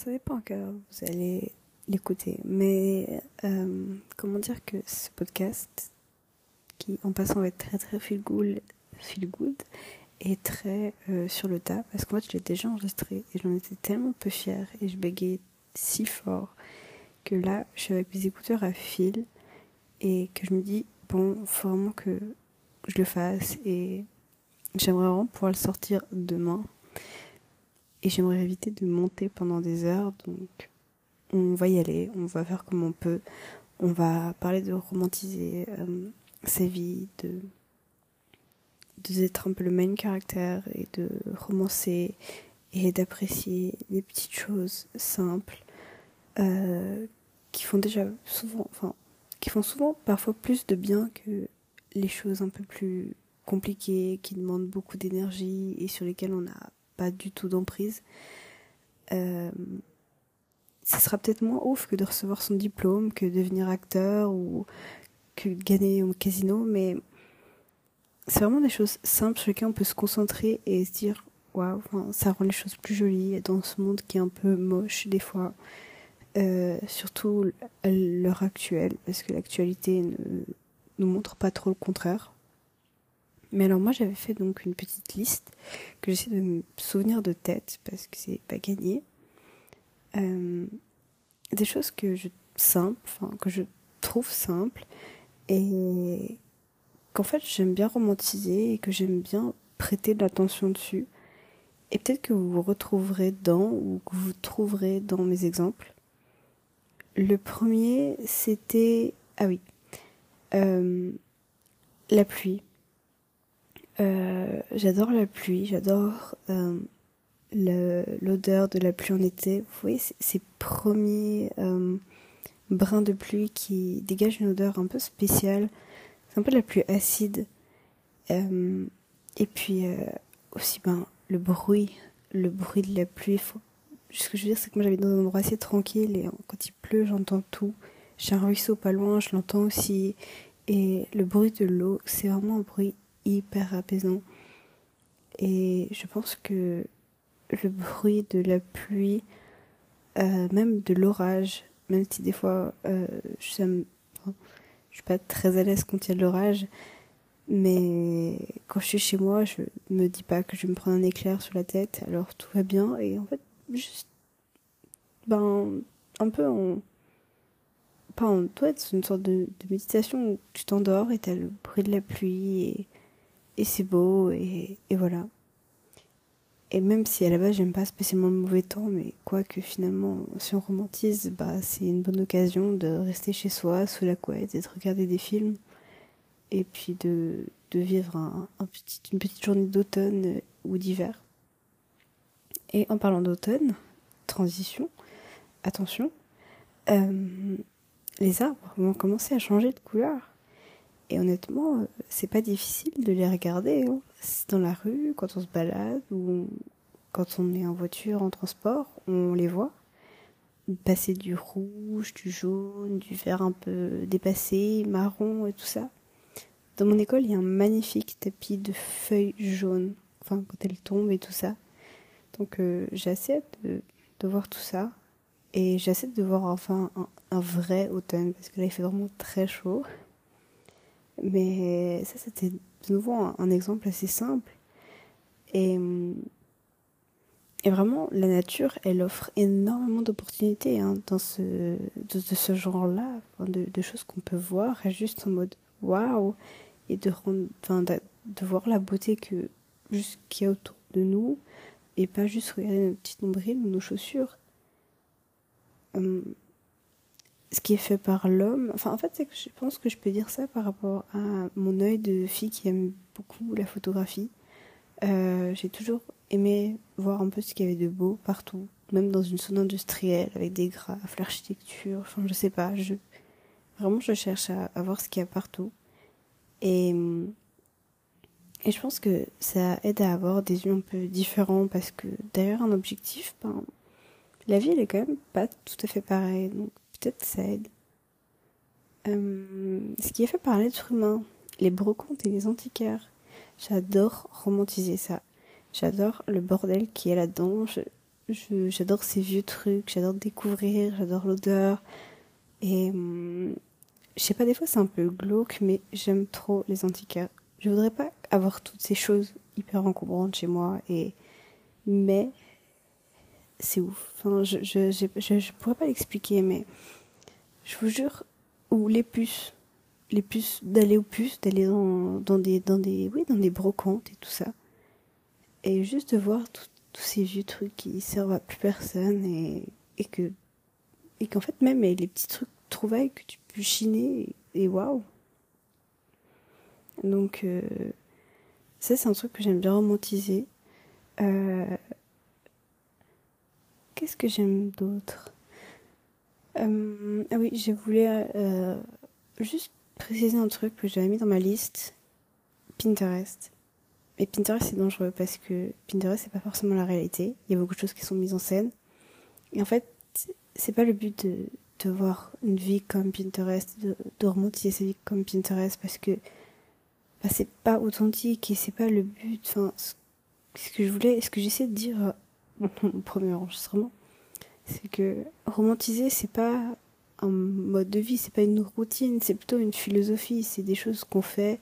ça dépend que vous allez l'écouter. Mais euh, comment dire que ce podcast, qui en passant va être très très feel good, feel good est très euh, sur le tas, parce qu'en fait je l'ai déjà enregistré et j'en étais tellement peu fière et je bégayais si fort que là je suis avec mes écouteurs à fil et que je me dis bon, faut vraiment que je le fasse et j'aimerais vraiment pouvoir le sortir demain. Et j'aimerais éviter de monter pendant des heures, donc on va y aller, on va faire comme on peut. On va parler de romantiser euh, sa vie, de d'être un peu le main caractère et de romancer et d'apprécier les petites choses simples euh, qui font déjà souvent, enfin, qui font souvent parfois plus de bien que les choses un peu plus compliquées, qui demandent beaucoup d'énergie et sur lesquelles on n'a pas du tout d'emprise. Euh, ce sera peut-être moins ouf que de recevoir son diplôme, que de devenir acteur ou que de gagner au casino, mais c'est vraiment des choses simples sur lesquelles on peut se concentrer et se dire waouh, ça rend les choses plus jolies dans ce monde qui est un peu moche des fois. Euh, surtout l'heure actuelle, parce que l'actualité ne nous montre pas trop le contraire. Mais alors moi j'avais fait donc une petite liste que j'essaie de me souvenir de tête parce que c'est pas gagné. Euh, des choses que je simple, enfin que je trouve simples et qu'en fait j'aime bien romantiser et que j'aime bien prêter de l'attention dessus. Et peut-être que vous vous retrouverez dans ou que vous trouverez dans mes exemples. Le premier, c'était ah oui, euh, la pluie. Euh, j'adore la pluie, j'adore euh, l'odeur de la pluie en été. Vous voyez ces premiers euh, brins de pluie qui dégagent une odeur un peu spéciale. C'est un peu de la pluie acide. Et puis aussi ben le bruit, le bruit de la pluie. Ce que je veux dire, c'est que moi j'habite dans un endroit assez tranquille et quand il pleut, j'entends tout. J'ai un ruisseau pas loin, je l'entends aussi. Et le bruit de l'eau, c'est vraiment un bruit hyper apaisant. Et je pense que le bruit de la pluie, euh, même de l'orage, même si des fois euh, je, suis pas très à l'aise quand il y a de l'orage, mais quand je suis chez moi, je me dis pas que je vais me prendre un éclair sur la tête, alors tout va bien, et en fait, juste, ben, un peu en, pas en toi, c'est une sorte de, méditation où tu t'endors et t'as le bruit de la pluie et, et c'est beau et, voilà. Et même si à la base j'aime pas spécialement le mauvais temps, mais quoi que finalement, si on romantise, bah c'est une bonne occasion de rester chez soi, sous la couette, et de regarder des films, et puis de, de vivre un, une petite journée d'automne ou d'hiver. Et en parlant d'automne, transition, attention, euh, les arbres vont commencer à changer de couleur. Et honnêtement, euh, c'est pas difficile de les regarder. Hein. Dans la rue, quand on se balade ou quand on est en voiture, en transport, on les voit. Passer du rouge, du jaune, du vert un peu dépassé, marron et tout ça. Dans mon école, il y a un magnifique tapis de feuilles jaunes, enfin quand elles tombent et tout ça. Donc euh, de voir tout ça. Et j'essaie de voir enfin un, un vrai automne, parce que là il fait vraiment très chaud. Mais ça, c'était de nouveau un, exemple assez simple. Et, et vraiment, la nature, elle offre énormément d'opportunités hein, dans ce, de, ce genre-là, de, choses qu'on peut voir juste en mode waouh, et de, rendre, de, de, voir la beauté que juste qu'il y a autour de nous, et pas juste regarder notre petite nombril ou nos chaussures. Hum, ce qui est fait par l'homme. Enfin, en fait, c'est que je pense que je peux dire ça par rapport à mon œil de fille qui aime beaucoup la photographie. Euh, j'ai toujours aimé voir un peu ce qu'il y avait de beau partout, même dans une zone industrielle avec des graphes, l'architecture. Enfin, je sais pas. Je vraiment, je cherche à, voir ce qu'il y a partout. Et et je pense que ça aide à avoir des yeux un peu différents parce que derrière un objectif, ben, la vie elle est quand même pas tout à fait pareille. Peut-être ça. Euh, ce qui est fait par l'être humain, les brocantes et les antiquaires. J'adore romantiser ça. J'adore le bordel qui est là-dedans. j'adore ces vieux trucs, j'adore découvrir, j'adore l'odeur. Et hum, je sais pas, des fois c'est un peu glauque, mais j'aime trop les antiquaires. Je voudrais pas avoir toutes ces choses hyper encombrantes chez moi, et mais c'est ouf. Enfin, je, je, je, je pourrais pas l'expliquer, mais je vous jure, ou les puces, les puces, d'aller aux puces, d'aller dans, dans des, dans des, oui, dans des brocantes et tout ça. Et juste de voir tous ces vieux trucs qui servent à plus personne et, et que, et qu'en fait, même les petits trucs trouvailles que tu peux chiner et waouh! Donc, euh, ça, c'est un truc que j'aime bien romantiser. Euh, Qu'est-ce que j'aime d'autre? Euh, Ah oui, je voulais euh, juste préciser un truc que j'avais mis dans ma liste Pinterest. Et Pinterest, c'est dangereux parce que Pinterest, c'est pas forcément la réalité. Il y a beaucoup de choses qui sont mises en scène. Et en fait, c'est pas le but de, de voir une vie comme Pinterest, de, de romantiser sa vie comme Pinterest parce que bah, c'est pas authentique et c'est pas le but. Enfin, ce que je voulais, ce que j'essaie de dire mon premier enregistrement, c'est que romantiser, c'est pas un mode de vie, c'est pas une routine, c'est plutôt une philosophie, c'est des choses qu'on fait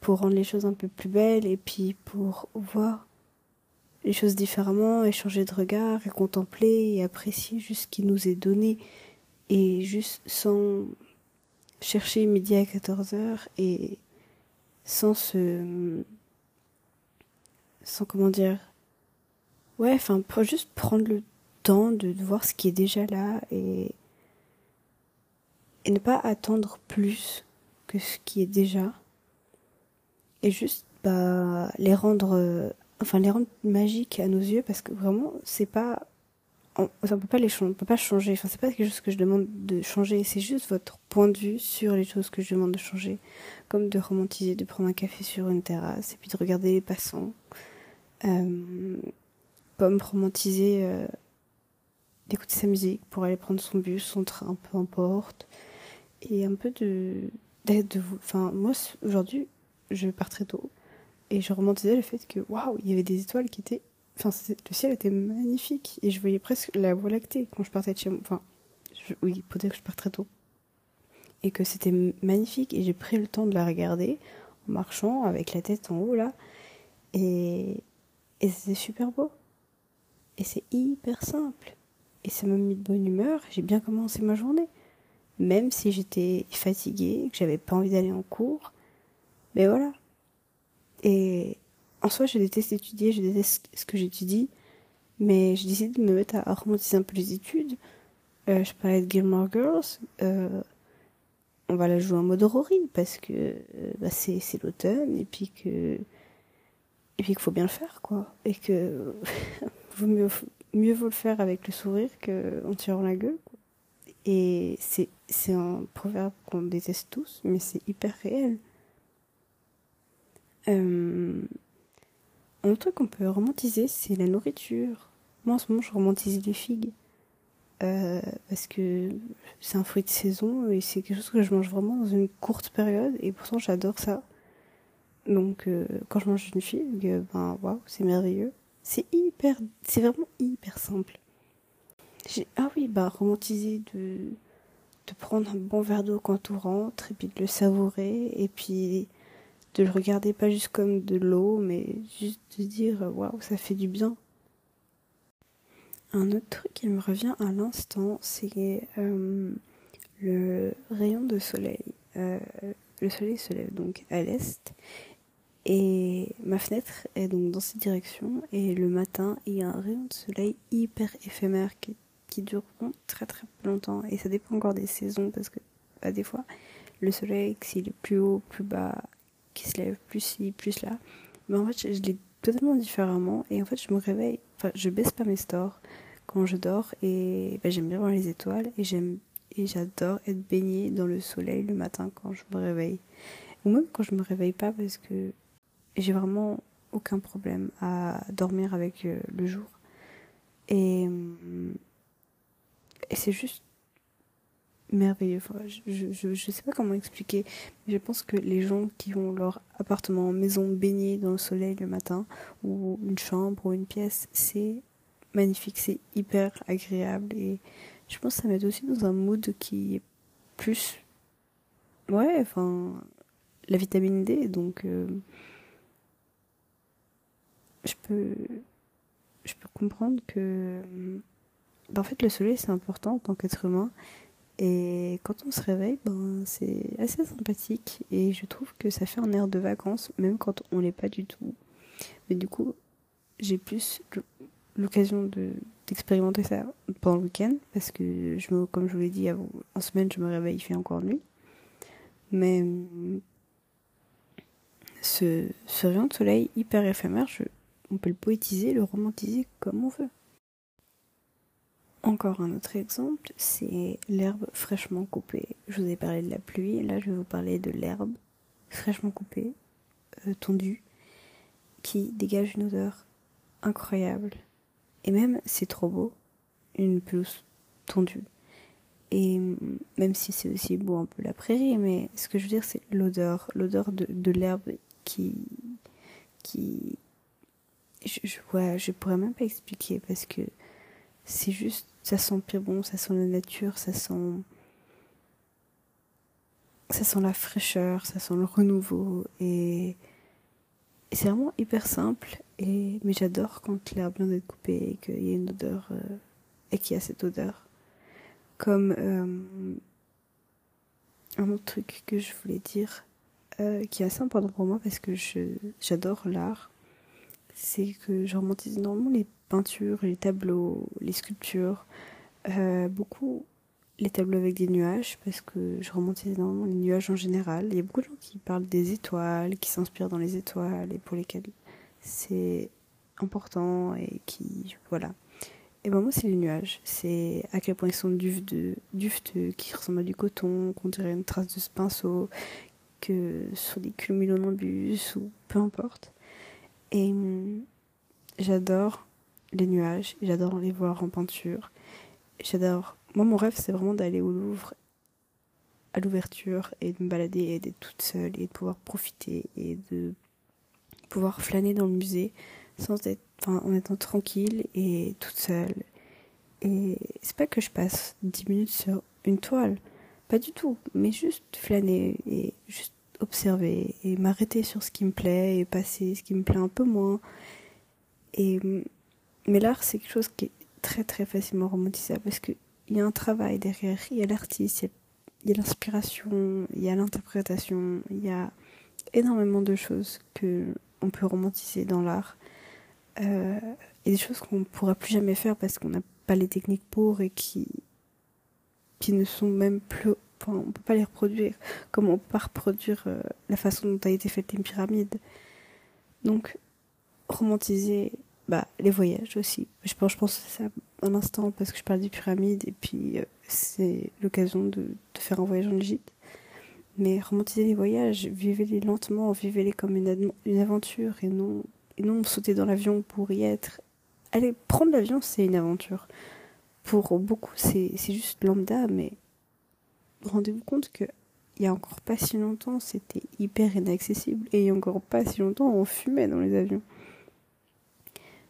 pour rendre les choses un peu plus belles et puis pour voir les choses différemment, échanger de regards et contempler et apprécier juste ce qui nous est donné et juste sans chercher midi à 14h et sans se sans comment dire ouais enfin juste prendre le temps de, voir ce qui est déjà là et et ne pas attendre plus que ce qui est déjà. Et juste bah les rendre enfin les rendre magiques à nos yeux parce que vraiment c'est pas on, on peut pas les on peut pas changer. Enfin c'est pas quelque chose que je demande de changer. C'est juste votre point de vue sur les choses que je demande de changer. Comme de romantiser de prendre un café sur une terrasse et puis de regarder les passants. Euh, comme romantiser euh, d'écouter sa musique pour aller prendre son bus son train peu importe. Et un peu de d'être de vous enfin moi aujourd'hui je pars très tôt. Et je romantisais le fait que waouh il y avait des étoiles qui étaient enfin le ciel était magnifique. Et je voyais presque la voie lactée quand je partais de chez moi enfin oui peut-être que je pars très tôt. Et que c'était magnifique. Et j'ai pris le temps de la regarder en marchant avec la tête en haut là. Et et c'était super beau et c'est hyper simple et ça m'a mis de bonne humeur j'ai bien commencé ma journée même si j'étais fatiguée que j'avais pas envie d'aller en cours mais voilà et en soi, je déteste étudier, je déteste ce que j'étudie, mais j'ai décidé de me mettre à, romantiser un peu les études. Euh, je parlais de Gilmore Girls. Euh, on va la jouer en mode Rory parce que euh, bah, c'est l'automne et puis que et puis qu'il faut bien le faire quoi et que vaut mieux mieux vaut le faire avec le sourire qu'en tirant la gueule et c'est c'est un proverbe qu'on déteste tous mais c'est hyper réel euh, un truc qu'on peut romantiser, c'est la nourriture. Moi, en ce moment, je romantise les figues. Euh, parce que c'est un fruit de saison et c'est quelque chose que je mange vraiment dans une courte période et pourtant j'adore ça. Donc euh, quand je mange une figue, ben waouh, c'est merveilleux. C'est vraiment hyper simple. Ah oui, bah romantiser de de prendre un bon verre d'eau quand on rentre et puis de le savourer et puis de le regarder pas juste comme de l'eau, mais juste de dire waouh, ça fait du bien. Un autre truc qui me revient à l'instant, c'est euh, le rayon de soleil. Euh, le soleil se lève donc à l'est et ma fenêtre est donc dans cette direction et le matin il y a un rayon de soleil hyper éphémère qui, qui dure très très longtemps et ça dépend encore des saisons parce que bah, des fois le soleil s'il est plus haut plus bas qui se lève plus ci, plus là. Mais en fait, je, l'ai totalement différemment. Et en fait, je me réveille, enfin, je baisse pas mes stores quand je dors. Et ben, j'aime bien voir les étoiles. Et j'aime et j'adore être baignée dans le soleil le matin quand je me réveille. Ou même quand je me réveille pas parce que j'ai vraiment aucun problème à dormir avec euh, le jour. Et, et c'est juste merveilleux. je, je, je, sais pas comment expliquer, mais je pense que les gens qui ont leur appartement, maison baignée dans le soleil le matin, ou une chambre ou une pièce, c'est magnifique, c'est hyper agréable et je pense que ça met aussi dans un mood qui est plus ouais, enfin la vitamine D donc euh, je peux je peux comprendre que ben, en fait le soleil c'est important en tant qu'être humain. Et quand on se réveille, ben, c'est assez sympathique. Et je trouve que ça fait un air de vacances, même quand on l'est pas du tout. Mais du coup, j'ai plus l'occasion de d'expérimenter ça pendant le week-end parce que je me, comme je vous l'ai dit en semaine je me réveille il fait encore nuit. Mais ce, ce rayon de soleil hyper éphémère on peut le poétiser le romantiser comme on veut encore un autre exemple, c'est l'herbe fraîchement coupée. Je vous ai parlé de la pluie, là je vais vous parler de l'herbe fraîchement coupée, euh, tondue, qui dégage une odeur incroyable. Et même, c'est trop beau, une pelouse tondue. Et même si c'est aussi beau un peu la prairie, mais ce que je veux dire, c'est l'odeur, l'odeur de, de l'herbe qui, qui, je, je, ouais, je pourrais même pas expliquer parce que c'est juste ça sent pire bon, ça sent la nature, ça sent. Ça sent la fraîcheur, ça sent le renouveau. Et, c'est vraiment hyper simple. Et... Mais j'adore quand l'herbe vient d'être coupée et qu'il y a une odeur. Euh, et qu'il y a cette odeur. Comme. Euh, un autre truc que je voulais dire, euh, qui est assez important pour moi parce que j'adore l'art, c'est que je romantise énormément les peintures, les tableaux, les sculptures, euh, beaucoup les tableaux avec des nuages parce que je romantise énormément les nuages en général. Il y a beaucoup de gens qui parlent des étoiles, qui s'inspirent dans les étoiles et pour lesquelles c'est important et qui voilà. Et ben moi c'est les nuages, c'est à quel point ils sont dufteux qui ressemblent à du coton, qu'on dirait une trace de ce pinceau, que sur des cumulonimbus ou peu importe. Et hum, j'adore les nuages, j'adore les voir en peinture. J'adore. Moi, mon rêve, c'est vraiment d'aller au Louvre à l'ouverture et de me balader et d'être toute seule et de pouvoir profiter et de pouvoir flâner dans le musée sans être, en étant tranquille et toute seule. Et c'est pas que je passe 10 minutes sur une toile, pas du tout, mais juste flâner et juste observer et m'arrêter sur ce qui me plaît et passer ce qui me plaît un peu moins. Et mais l'art, c'est quelque chose qui est très très facilement romantisable parce qu'il y a un travail derrière, il y a l'artiste, il y a l'inspiration, il y a l'interprétation, il y a énormément de choses que on peut romantiser dans l'art. Euh, et des choses qu'on ne pourra plus jamais faire parce qu'on n'a pas les techniques pour et qui, qui ne sont même plus. On peut pas les reproduire comme on peut pas reproduire euh, la façon dont a été faite une pyramide. Donc, romantiser bah, les voyages aussi. Je pense, je pense à ça un instant parce que je parle des pyramides et puis euh, c'est l'occasion de, faire un voyage en Égypte. Mais romantiser les voyages, vivez-les lentement, vivez-les comme une, une aventure et non, et non sauter dans l'avion pour y être. Allez, prendre l'avion, c'est une aventure. Pour beaucoup, c'est juste lambda, mais rendez-vous compte que il y a encore pas si longtemps, c'était hyper inaccessible et il y a encore pas si longtemps, on fumait dans les avions.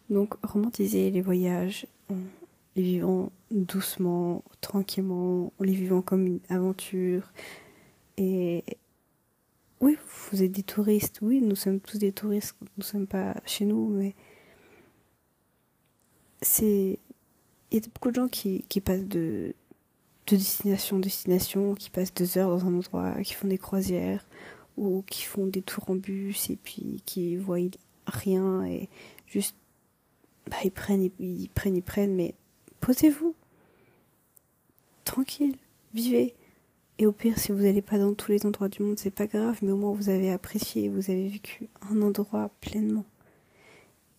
Donc romantiser les voyages en les vivant doucement, tranquillement, en les vivant comme une aventure. Et oui, vous êtes des touristes, oui, nous sommes tous des touristes, nous ne sommes pas chez nous, mais c'est... Il y a beaucoup de gens qui, qui passent de, de destination en destination, qui passent deux heures dans un endroit, qui font des croisières, ou qui font des tours en bus, et puis qui voient rien, et juste bah, ils prennent, ils, prennent, ils prennent, mais posez-vous. Tranquille, vivez. Et au pire, si vous n'allez pas dans tous les endroits du monde, c'est pas grave, mais au moins vous avez apprécié, vous avez vécu un endroit pleinement.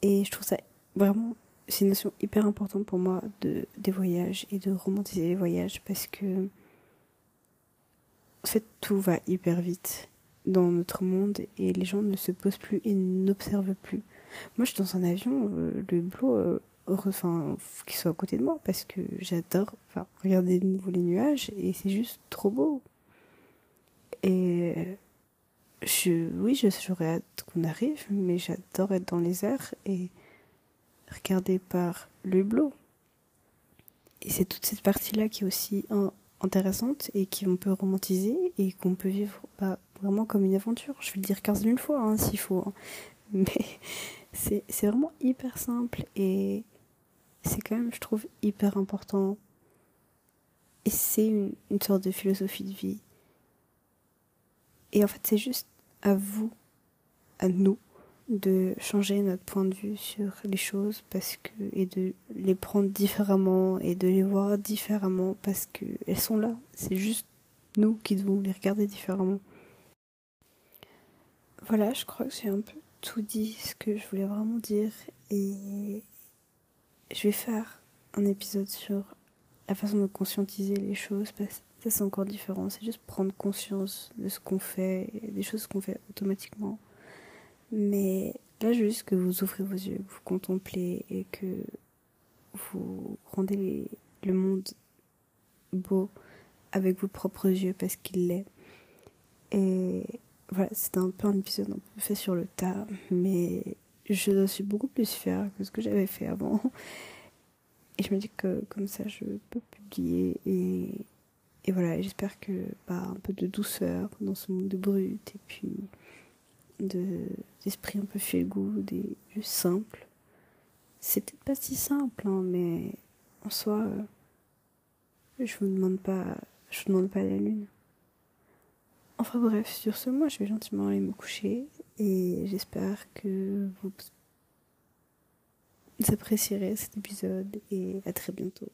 Et je trouve ça vraiment, c'est une notion hyper importante pour moi de, des voyages et de romantiser les voyages parce que, en fait, tout va hyper vite dans notre monde et les gens ne se posent plus et n'observent plus. Moi, je suis dans un avion, euh, le boulot, euh, enfin, qu'il soit à côté de moi parce que j'adore enfin, regarder de nouveau les nuages et c'est juste trop beau. Et je, oui, j'aurais hâte qu'on arrive, mais j'adore être dans les airs et regardé par le hublot. Et c'est toute cette partie-là qui est aussi intéressante et qu'on peut romantiser et qu'on peut vivre bah, vraiment comme une aventure. Je vais le dire 15 000 fois hein, s'il faut. Hein. Mais c'est vraiment hyper simple et c'est quand même, je trouve, hyper important. Et c'est une, une sorte de philosophie de vie. Et en fait, c'est juste à vous, à nous, de changer notre point de vue sur les choses parce que et de les prendre différemment et de les voir différemment parce que elles sont là. C'est juste nous qui devons les regarder différemment. Voilà je crois que j'ai un peu tout dit ce que je voulais vraiment dire et je vais faire un épisode sur la façon de conscientiser les choses parce que ça c'est encore différent. C'est juste prendre conscience de ce qu'on fait des choses qu'on fait automatiquement mais là, juste que vous ouvrez vos yeux, que vous contemplez et que vous rendez le monde beau avec vos propres yeux parce qu'il l'est. Et voilà, c'était un peu un épisode un peu fait sur le tas, mais je suis beaucoup plus fière que ce que j'avais fait avant. Et je me dis que comme ça, je peux publier et, et voilà, j'espère que bah, un peu de douceur dans ce monde de brut et puis d'esprit un peu good et juste simple. C'est peut-être pas si simple, hein, mais en soi, euh, je vous demande pas, je vous demande pas la lune. Enfin bref, sur ce, moi je vais gentiment aller me coucher et j'espère que vous apprécierez cet épisode et à très bientôt.